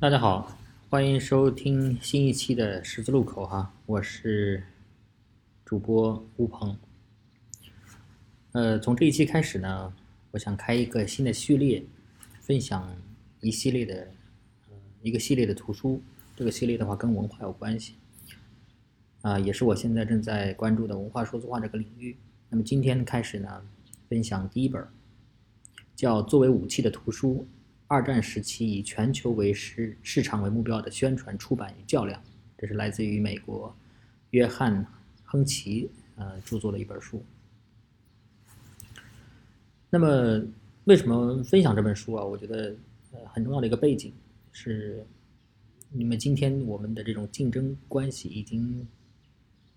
大家好，欢迎收听新一期的十字路口哈，我是主播吴鹏。呃，从这一期开始呢，我想开一个新的序列，分享一系列的呃一个系列的图书。这个系列的话跟文化有关系，啊，也是我现在正在关注的文化数字化这个领域。那么今天开始呢，分享第一本，叫《作为武器的图书：二战时期以全球为市市场为目标的宣传、出版与较量》。这是来自于美国约翰·亨奇呃著作的一本书。那么为什么分享这本书啊？我觉得呃很重要的一个背景是。你们今天我们的这种竞争关系已经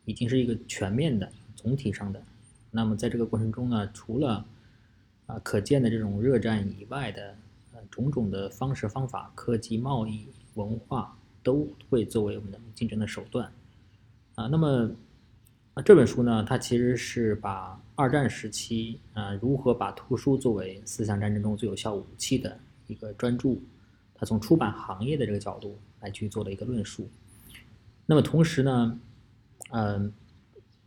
已经是一个全面的、总体上的。那么在这个过程中呢，除了啊可见的这种热战以外的种种的方式方法、科技、贸易、文化都会作为我们的竞争的手段啊。那么啊这本书呢，它其实是把二战时期啊如何把图书作为思想战争中最有效武器的一个专注。它从出版行业的这个角度来去做了一个论述，那么同时呢，嗯，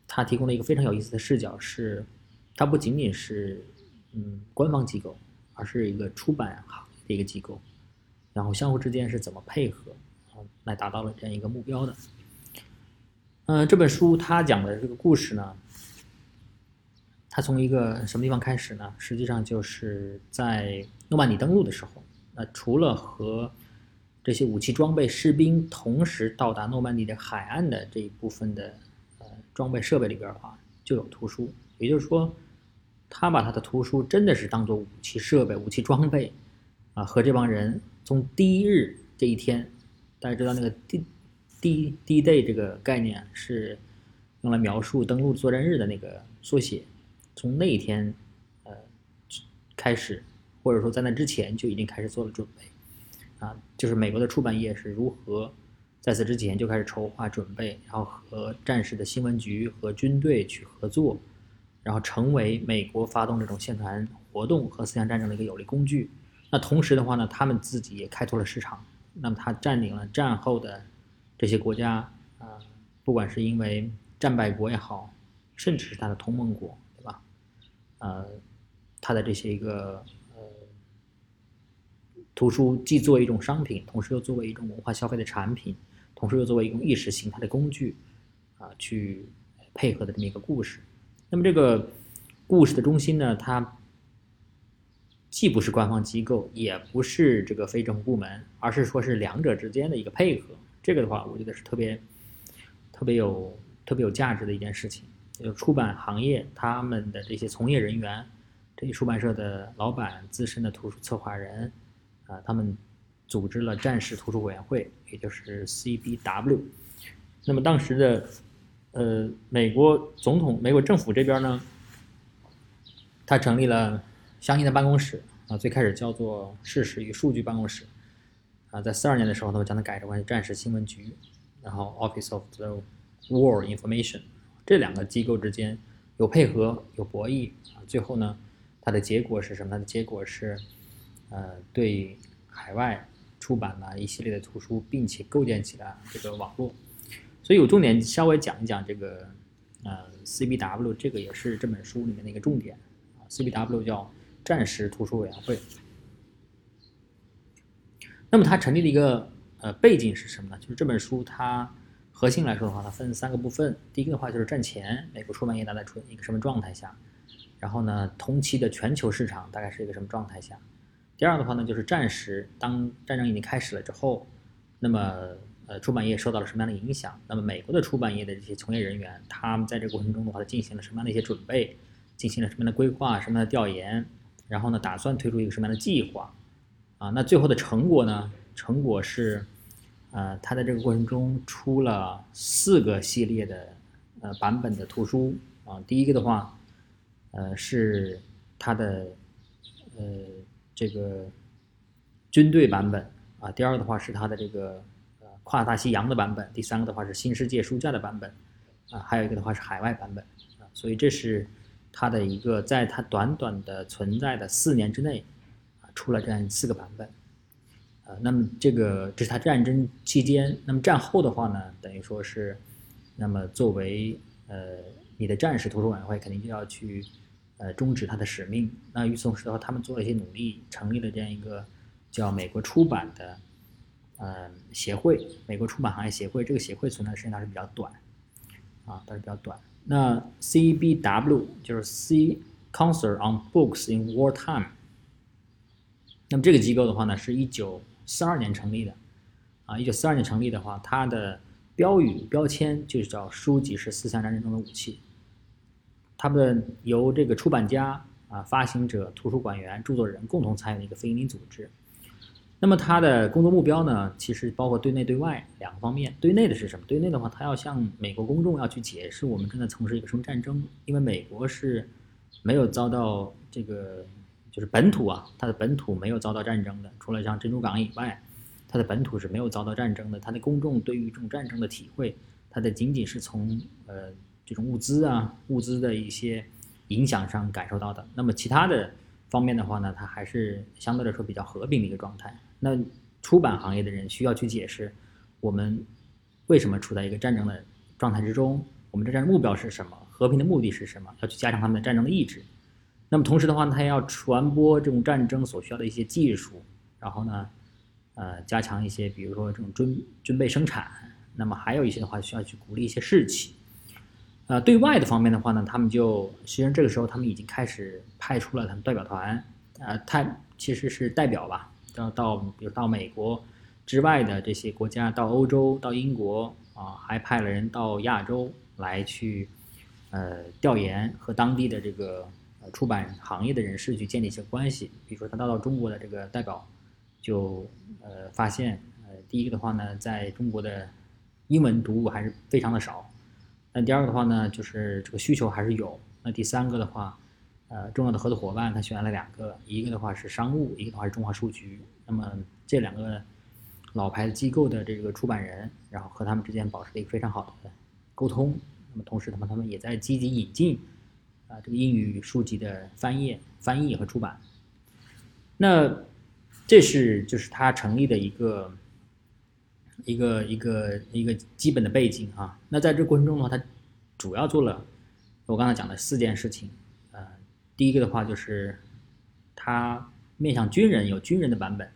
它提供了一个非常有意思的视角，是它不仅仅是嗯官方机构，而是一个出版行一个机构，然后相互之间是怎么配合啊来达到了这样一个目标的。嗯，这本书它讲的这个故事呢，它从一个什么地方开始呢？实际上就是在诺曼底登陆的时候。那除了和这些武器装备、士兵同时到达诺曼底的海岸的这一部分的呃装备设备里边的话，就有图书。也就是说，他把他的图书真的是当做武器设备、武器装备啊，和这帮人从第一日这一天，大家知道那个 D D D Day 这个概念是用来描述登陆作战日的那个缩写，从那一天呃开始。或者说在那之前就已经开始做了准备，啊，就是美国的出版业是如何在此之前就开始筹划准备，然后和战时的新闻局和军队去合作，然后成为美国发动这种宣传活动和思想战争的一个有力工具。那同时的话呢，他们自己也开拓了市场。那么他占领了战后的这些国家，啊，不管是因为战败国也好，甚至是他的同盟国，对吧？呃，他的这些一个呃。图书既作为一种商品，同时又作为一种文化消费的产品，同时又作为一种意识形态的工具，啊，去配合的这么一个故事。那么这个故事的中心呢，它既不是官方机构，也不是这个非政府部门，而是说是两者之间的一个配合。这个的话，我觉得是特别特别有特别有价值的一件事情。就出版行业他们的这些从业人员，这些出版社的老板、资深的图书策划人。啊，他们组织了战时图书委员会，也就是 CBW。那么当时的呃，美国总统、美国政府这边呢，他成立了相应的办公室啊，最开始叫做事实与数据办公室啊，在四二年的时候，他们将它改成为战时新闻局，然后 Office of the War Information。这两个机构之间有配合，有博弈啊，最后呢，它的结果是什么？它的结果是。呃，对海外出版了一系列的图书，并且构建起了这个网络，所以有重点稍微讲一讲这个呃 CBW，这个也是这本书里面的一个重点啊。CBW 叫战时图书委员会。那么它成立的一个呃背景是什么呢？就是这本书它核心来说的话，它分三个部分。第一个的话就是战前美国出版业大概处于一个什么状态下，然后呢，同期的全球市场大概是一个什么状态下。第二的话呢，就是战时，当战争已经开始了之后，那么呃，出版业受到了什么样的影响？那么美国的出版业的这些从业人员，他们在这个过程中的话，进行了什么样的一些准备？进行了什么样的规划？什么样的调研？然后呢，打算推出一个什么样的计划？啊，那最后的成果呢？成果是，呃，他在这个过程中出了四个系列的呃版本的图书啊。第一个的话，呃，是他的呃。这个军队版本啊，第二个的话是它的这个呃跨大西洋的版本，第三个的话是新世界书架的版本，啊，还有一个的话是海外版本啊，所以这是它的一个在它短短的存在的四年之内啊出了这样四个版本，啊，那么这个这是他战争期间，那么战后的话呢，等于说是，那么作为呃你的战士图书委员会肯定就要去呃终止他的使命。那与此同时的话，他们做了一些努力，成立了这样一个叫美国出版的呃协会，美国出版行业协会。这个协会存在时间它是比较短，啊，它是比较短。那 CBW 就是 C Council on Books in Wartime。那么这个机构的话呢，是一九四二年成立的，啊，一九四二年成立的话，它的标语标签就是叫“书籍是思想战争中的武器”。他们由这个出版家啊、发行者、图书馆员、著作人共同参与的一个非营利组织。那么它的工作目标呢，其实包括对内对外两个方面。对内的是什么？对内的话，它要向美国公众要去解释我们正在从事一个什么战争，因为美国是没有遭到这个。就是本土啊，它的本土没有遭到战争的，除了像珍珠港以外，它的本土是没有遭到战争的。它的公众对于这种战争的体会，它的仅仅是从呃这种物资啊、物资的一些影响上感受到的。那么其他的方面的话呢，它还是相对来说比较和平的一个状态。那出版行业的人需要去解释我们为什么处在一个战争的状态之中，我们的战争目标是什么，和平的目的是什么，要去加强他们的战争的意志。那么同时的话，他要传播这种战争所需要的一些技术，然后呢，呃，加强一些，比如说这种军军备生产。那么还有一些的话，需要去鼓励一些士气。呃，对外的方面的话呢，他们就实际上这个时候他们已经开始派出了他们代表团，呃，他其实是代表吧，到到比如到美国之外的这些国家，到欧洲，到英国啊，还派了人到亚洲来去，呃，调研和当地的这个。出版行业的人士去建立一些关系，比如说他到到中国的这个代表，就呃发现，呃，第一个的话呢，在中国的英文读物还是非常的少，那第二个的话呢，就是这个需求还是有，那第三个的话，呃，重要的合作伙伴他选了两个，一个的话是商务，一个的话是中华书局，那么这两个老牌机构的这个出版人，然后和他们之间保持了一个非常好的沟通，那么同时他们他们也在积极引进。啊，这个英语书籍的翻译、翻译和出版，那这是就是他成立的一个一个一个一个基本的背景啊。那在这过程中的话，他主要做了我刚才讲的四件事情。第一个的话就是它面向军人有军人的版本，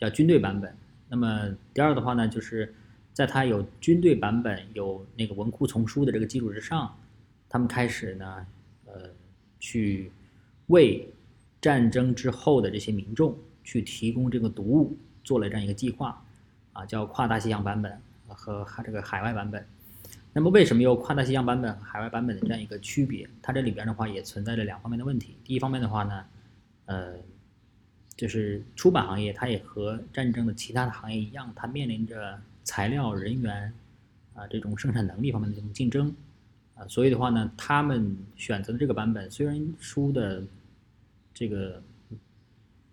叫军队版本。那么第二的话呢，就是在它有军队版本、有那个文库丛书的这个基础之上，他们开始呢。呃，去为战争之后的这些民众去提供这个读物，做了这样一个计划，啊，叫跨大西洋版本和这个海外版本。那么为什么有跨大西洋版本、海外版本的这样一个区别？它这里边的话也存在着两方面的问题。第一方面的话呢，呃，就是出版行业它也和战争的其他的行业一样，它面临着材料、人员啊这种生产能力方面的这种竞争。啊，所以的话呢，他们选择的这个版本虽然书的这个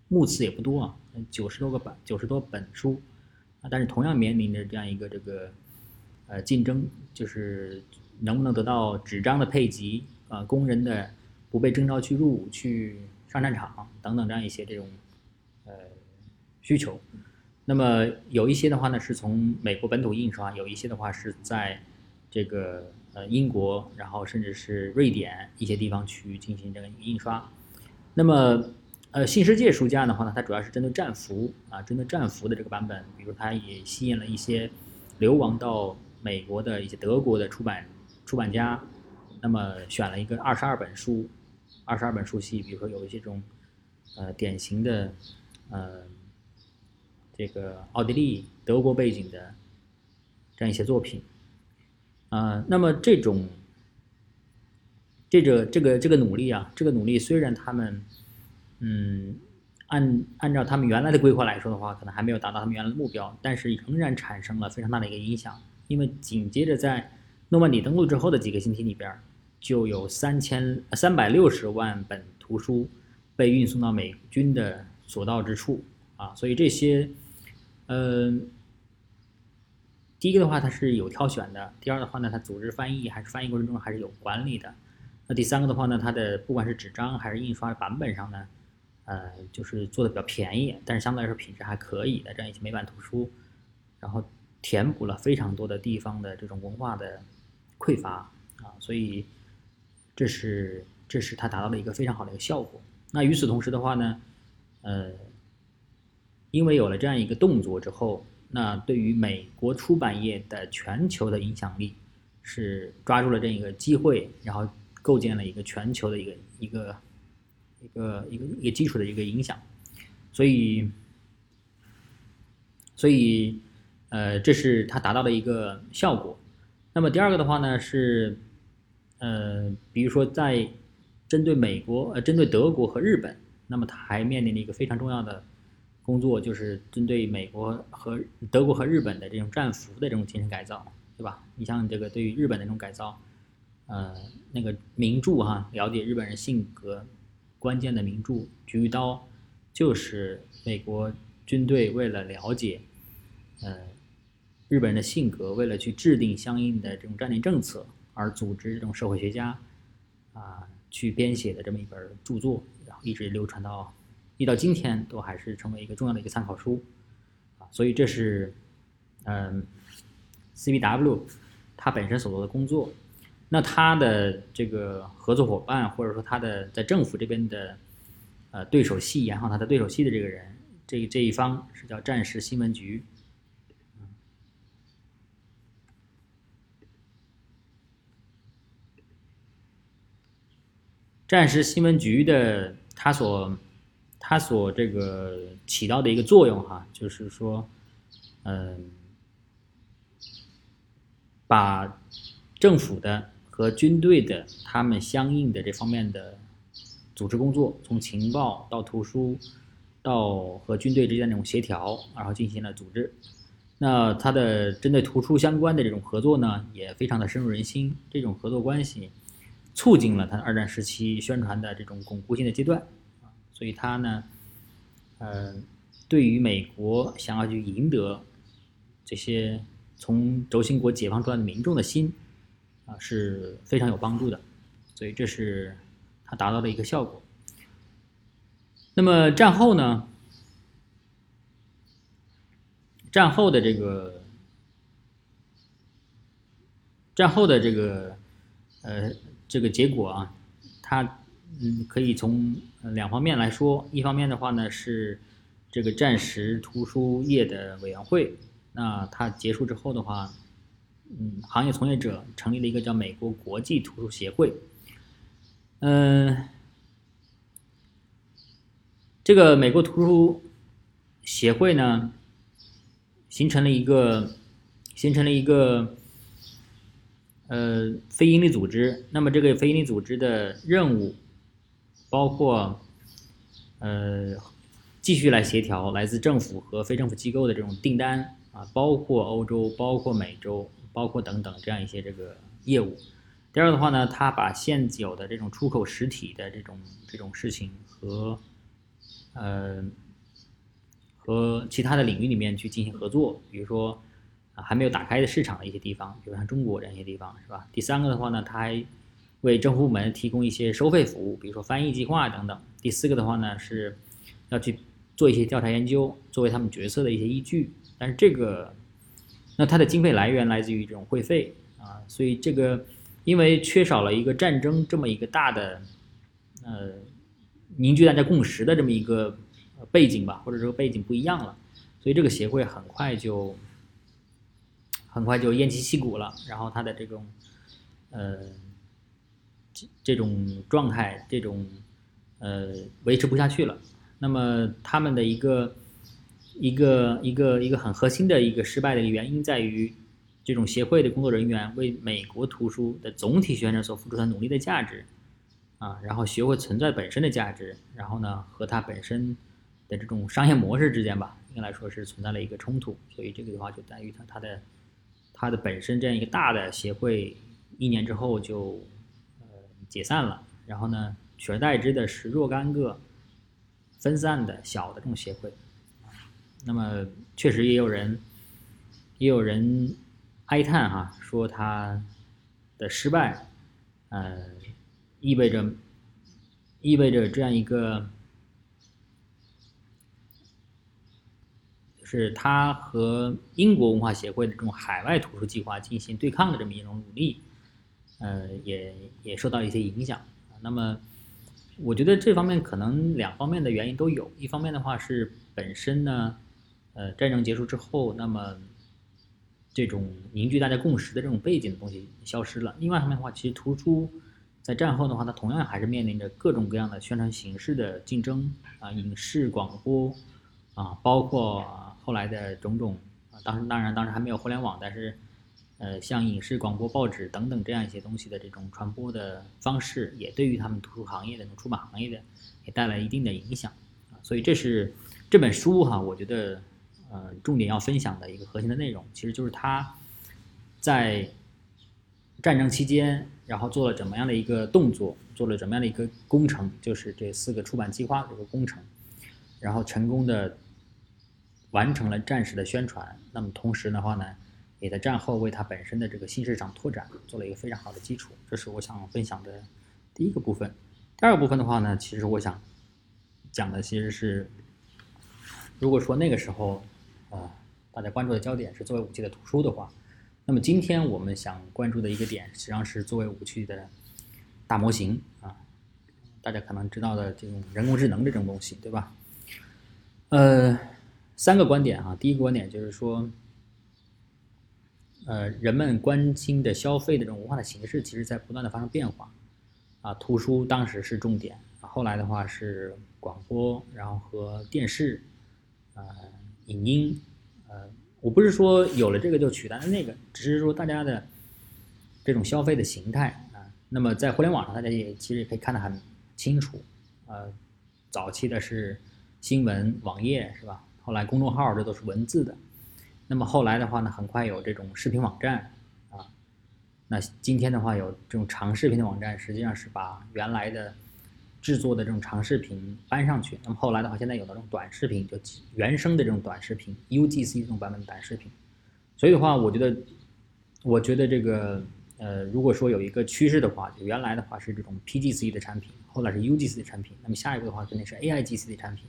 目次也不多啊，九十多个版，九十多本书啊，但是同样面临着这样一个这个呃竞争，就是能不能得到纸张的配给啊，工人的不被征召去入伍去上战场等等这样一些这种呃需求。那么有一些的话呢，是从美国本土印刷，有一些的话是在这个。呃，英国，然后甚至是瑞典一些地方去进行这个印刷。那么，呃，新世界书架的话呢，它主要是针对战俘啊，针对战俘的这个版本。比如，它也吸引了一些流亡到美国的一些德国的出版出版家。那么，选了一个二十二本书，二十二本书系，比如说有一些这种呃典型的呃这个奥地利、德国背景的这样一些作品。啊，那么这种，这个这个这个努力啊，这个努力虽然他们，嗯，按按照他们原来的规划来说的话，可能还没有达到他们原来的目标，但是仍然产生了非常大的一个影响。因为紧接着在诺曼底登陆之后的几个星期里边，就有三千三百六十万本图书被运送到美军的所到之处啊，所以这些，嗯。第一个的话，它是有挑选的；第二的话呢，它组织翻译还是翻译过程中还是有管理的。那第三个的话呢，它的不管是纸张还是印刷版本上呢，呃，就是做的比较便宜，但是相对来说品质还可以的这样一些美版图书，然后填补了非常多的地方的这种文化的匮乏啊，所以这是这是它达到了一个非常好的一个效果。那与此同时的话呢，呃，因为有了这样一个动作之后，那对于美国出版业的全球的影响力是抓住了这样一个机会，然后构建了一个全球的一个一个。一个一个一个基础的一个影响，所以，所以，呃，这是它达到的一个效果。那么第二个的话呢是，呃，比如说在针对美国呃针对德国和日本，那么它还面临了一个非常重要的工作，就是针对美国和德国和日本的这种战俘的这种精神改造，对吧？你像这个对于日本的这种改造，呃，那个名著哈，了解日本人性格。关键的名著《菊刀》，就是美国军队为了了解，呃，日本人的性格，为了去制定相应的这种战略政策，而组织这种社会学家，啊，去编写的这么一本著作，然后一直流传到，一到今天都还是成为一个重要的一个参考书，啊，所以这是，嗯，CBW 他本身所做的工作。那他的这个合作伙伴，或者说他的在政府这边的呃对手戏，然后他的对手戏的这个人，这这一方是叫战时新闻局。战时新闻局的他所他所这个起到的一个作用哈，就是说，嗯，把政府的。和军队的他们相应的这方面的组织工作，从情报到图书，到和军队之间那种协调，然后进行了组织。那他的针对图书相关的这种合作呢，也非常的深入人心。这种合作关系促进了他二战时期宣传的这种巩固性的阶段啊。所以他呢，呃，对于美国想要去赢得这些从轴心国解放出来的民众的心。啊是非常有帮助的，所以这是它达到的一个效果。那么战后呢？战后的这个战后的这个呃这个结果啊，它嗯可以从两方面来说。一方面的话呢是这个战时图书业的委员会，那它结束之后的话。嗯，行业从业者成立了一个叫美国国际图书协会。嗯，这个美国图书协会呢，形成了一个形成了一个呃非营利组织。那么这个非营利组织的任务包括呃继续来协调来自政府和非政府机构的这种订单啊，包括欧洲，包括美洲。包括等等这样一些这个业务。第二的话呢，他把现有的这种出口实体的这种这种事情和呃和其他的领域里面去进行合作，比如说啊还没有打开的市场的一些地方，比如像中国这样一些地方，是吧？第三个的话呢，他还为政府部门提供一些收费服务，比如说翻译计划等等。第四个的话呢，是要去做一些调查研究，作为他们决策的一些依据。但是这个。那它的经费来源来自于这种会费啊，所以这个因为缺少了一个战争这么一个大的呃凝聚大家共识的这么一个背景吧，或者说背景不一样了，所以这个协会很快就很快就偃旗息鼓了，然后它的这种呃这这种状态这种呃维持不下去了，那么他们的一个。一个一个一个很核心的一个失败的一个原因在于，这种协会的工作人员为美国图书的总体宣传所付出的努力的价值，啊，然后学会存在本身的价值，然后呢和它本身的这种商业模式之间吧，应该来说是存在了一个冲突，所以这个的话就在于它它的它的本身这样一个大的协会一年之后就呃解散了，然后呢取而代之的是若干个分散的小的这种协会。那么确实也有人，也有人哀叹哈，说他的失败，呃，意味着意味着这样一个是他和英国文化协会的这种海外图书计划进行对抗的这么一种努力，呃，也也受到一些影响。那么，我觉得这方面可能两方面的原因都有。一方面的话是本身呢，呃，战争结束之后，那么这种凝聚大家共识的这种背景的东西消失了。另外一方面的话，其实图书在战后的话，它同样还是面临着各种各样的宣传形式的竞争啊，影视、广播啊，包括。后来的种种啊，当时当然当时还没有互联网，但是，呃，像影视、广播、报纸等等这样一些东西的这种传播的方式，也对于他们图书行业的、出版行业的也带来一定的影响啊。所以这是这本书哈，我觉得呃，重点要分享的一个核心的内容，其实就是他在战争期间，然后做了怎么样的一个动作，做了怎么样的一个工程，就是这四个出版计划这个工程，然后成功的。完成了战时的宣传，那么同时的话呢，也在战后为它本身的这个新市场拓展做了一个非常好的基础。这是我想分享的第一个部分。第二个部分的话呢，其实我想讲的其实是，如果说那个时候啊，大家关注的焦点是作为武器的图书的话，那么今天我们想关注的一个点，实际上是作为武器的大模型啊，大家可能知道的这种人工智能这种东西，对吧？呃。三个观点啊，第一个观点就是说，呃，人们关心的消费的这种文化的形式，其实在不断的发生变化，啊，图书当时是重点，后来的话是广播，然后和电视，呃，影音，呃，我不是说有了这个就取代了那个，只是说大家的这种消费的形态啊，那么在互联网上，大家也其实也可以看得很清楚，呃，早期的是新闻网页是吧？后来公众号这都是文字的，那么后来的话呢，很快有这种视频网站啊，那今天的话有这种长视频的网站，实际上是把原来的制作的这种长视频搬上去。那么后来的话，现在有这种短视频，就原生的这种短视频，UGC 这种版本的短视频。所以的话，我觉得，我觉得这个呃，如果说有一个趋势的话，就原来的话是这种 PGC 的产品，后来是 UGC 的产品，那么下一步的话肯定是 AIGC 的产品。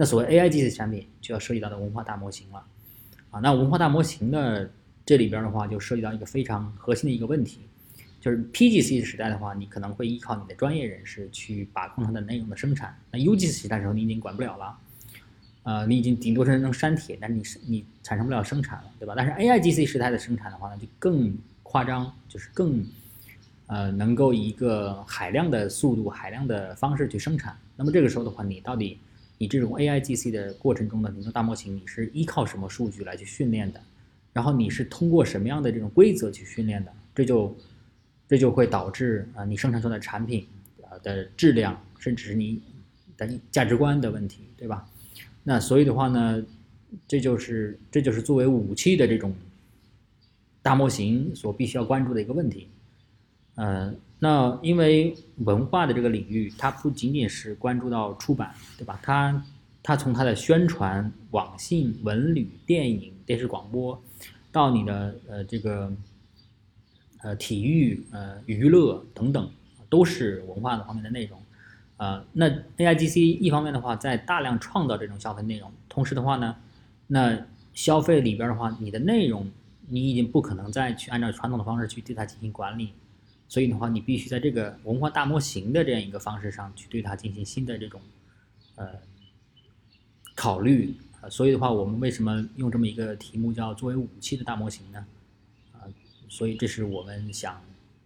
那所谓 A I G C 产品就要涉及到的文化大模型了，啊，那文化大模型呢，这里边的话就涉及到一个非常核心的一个问题，就是 P G C 时代的话，你可能会依靠你的专业人士去把控它的内容的生产。那 U G C 时代的时候，你已经管不了了，呃，你已经顶多是能删帖，但是你你产生不了生产了，对吧？但是 A I G C 时代的生产的话呢，就更夸张，就是更呃能够以一个海量的速度、海量的方式去生产。那么这个时候的话，你到底？你这种 A I G C 的过程中的你的大模型，你是依靠什么数据来去训练的？然后你是通过什么样的这种规则去训练的？这就这就会导致啊，你生产出的产品啊的质量，甚至是你的价值观的问题，对吧？那所以的话呢，这就是这就是作为武器的这种大模型所必须要关注的一个问题，嗯。那因为文化的这个领域，它不仅仅是关注到出版，对吧？它它从它的宣传、网信、文旅、电影、电视广播，到你的呃这个呃体育、呃娱乐等等，都是文化的方面的内容。呃，那 A I G C 一方面的话，在大量创造这种消费内容，同时的话呢，那消费里边的话，你的内容你已经不可能再去按照传统的方式去对它进行管理。所以的话，你必须在这个文化大模型的这样一个方式上去对它进行新的这种，呃，考虑啊。所以的话，我们为什么用这么一个题目叫作为武器的大模型呢？啊，所以这是我们想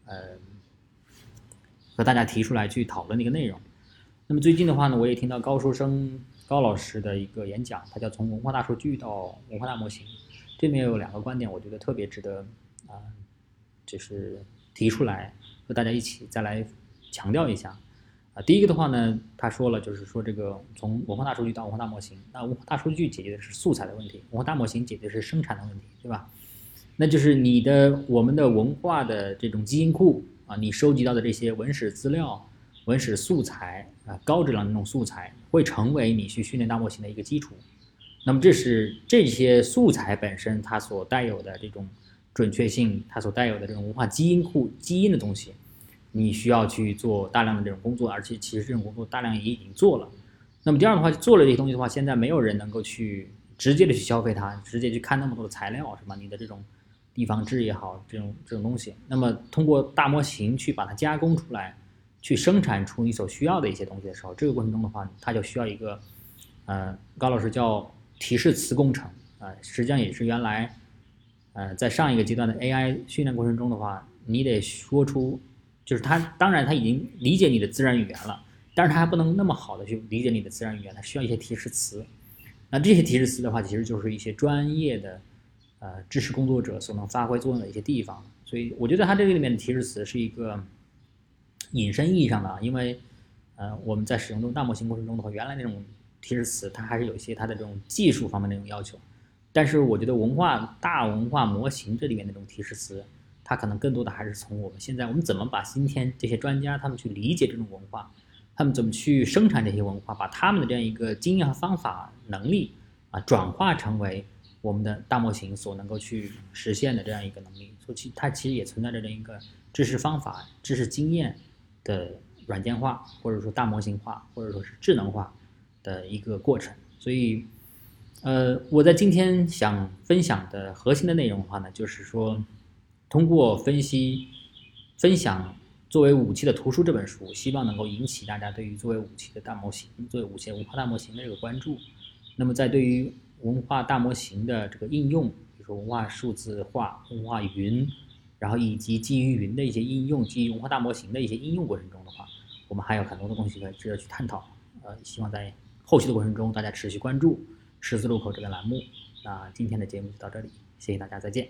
呃和大家提出来去讨论的一个内容。那么最近的话呢，我也听到高书生高老师的一个演讲，他叫从文化大数据到文化大模型，这里面有两个观点，我觉得特别值得啊，就是。提出来和大家一起再来强调一下啊，第一个的话呢，他说了，就是说这个从文化大数据到文化大模型，那文化大数据解决的是素材的问题，文化大模型解决的是生产的问题，对吧？那就是你的我们的文化的这种基因库啊，你收集到的这些文史资料、文史素材啊，高质量的那种素材，会成为你去训练大模型的一个基础。那么这是这些素材本身它所带有的这种。准确性，它所带有的这种文化基因库、基因的东西，你需要去做大量的这种工作，而且其实这种工作大量也已经做了。那么第二的话，做了这些东西的话，现在没有人能够去直接的去消费它，直接去看那么多的材料，是吧？你的这种地方志也好，这种这种东西，那么通过大模型去把它加工出来，去生产出你所需要的一些东西的时候，这个过程中的话，它就需要一个，呃，高老师叫提示词工程啊，实际上也是原来，呃，在上一个阶段的 AI 训练过程中的话，你得说出，就是它当然它已经理解你的自然语言了。但是它还不能那么好的去理解你的自然语言，它需要一些提示词。那这些提示词的话，其实就是一些专业的呃知识工作者所能发挥作用的一些地方。所以我觉得它这个里面的提示词是一个引申意义上的，因为呃我们在使用这种大模型过程中的话，原来那种提示词它还是有一些它的这种技术方面的那种要求。但是我觉得文化大文化模型这里面那种提示词，它可能更多的还是从我们现在我们怎么把今天这些专家他们去理解这种文化。他们怎么去生产这些文化，把他们的这样一个经验和方法能力啊，转化成为我们的大模型所能够去实现的这样一个能力。所以其它其实也存在着这样一个知识方法、知识经验的软件化，或者说大模型化，或者说是智能化的一个过程。所以，呃，我在今天想分享的核心的内容的话呢，就是说通过分析、分享。作为武器的图书这本书，希望能够引起大家对于作为武器的大模型、作为武器文化大模型的这个关注。那么，在对于文化大模型的这个应用，比如说文化数字化、文化云，然后以及基于云的一些应用、基于文化大模型的一些应用过程中的话，我们还有很多的东西可以值得去探讨。呃，希望在后续的过程中，大家持续关注十字路口这个栏目。那今天的节目就到这里，谢谢大家，再见。